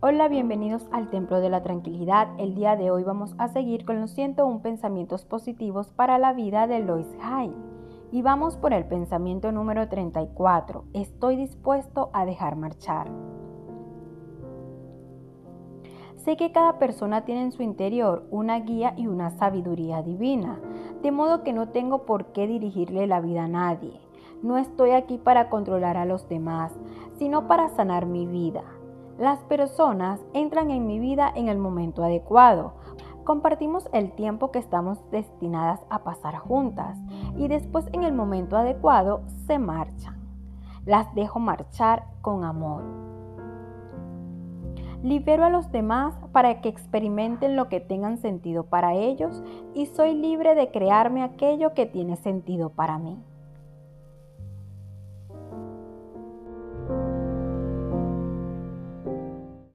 Hola, bienvenidos al Templo de la Tranquilidad. El día de hoy vamos a seguir con los 101 pensamientos positivos para la vida de Lois Hay. Y vamos por el pensamiento número 34. Estoy dispuesto a dejar marchar. Sé que cada persona tiene en su interior una guía y una sabiduría divina, de modo que no tengo por qué dirigirle la vida a nadie. No estoy aquí para controlar a los demás, sino para sanar mi vida. Las personas entran en mi vida en el momento adecuado. Compartimos el tiempo que estamos destinadas a pasar juntas y después en el momento adecuado se marchan. Las dejo marchar con amor. Libero a los demás para que experimenten lo que tengan sentido para ellos y soy libre de crearme aquello que tiene sentido para mí.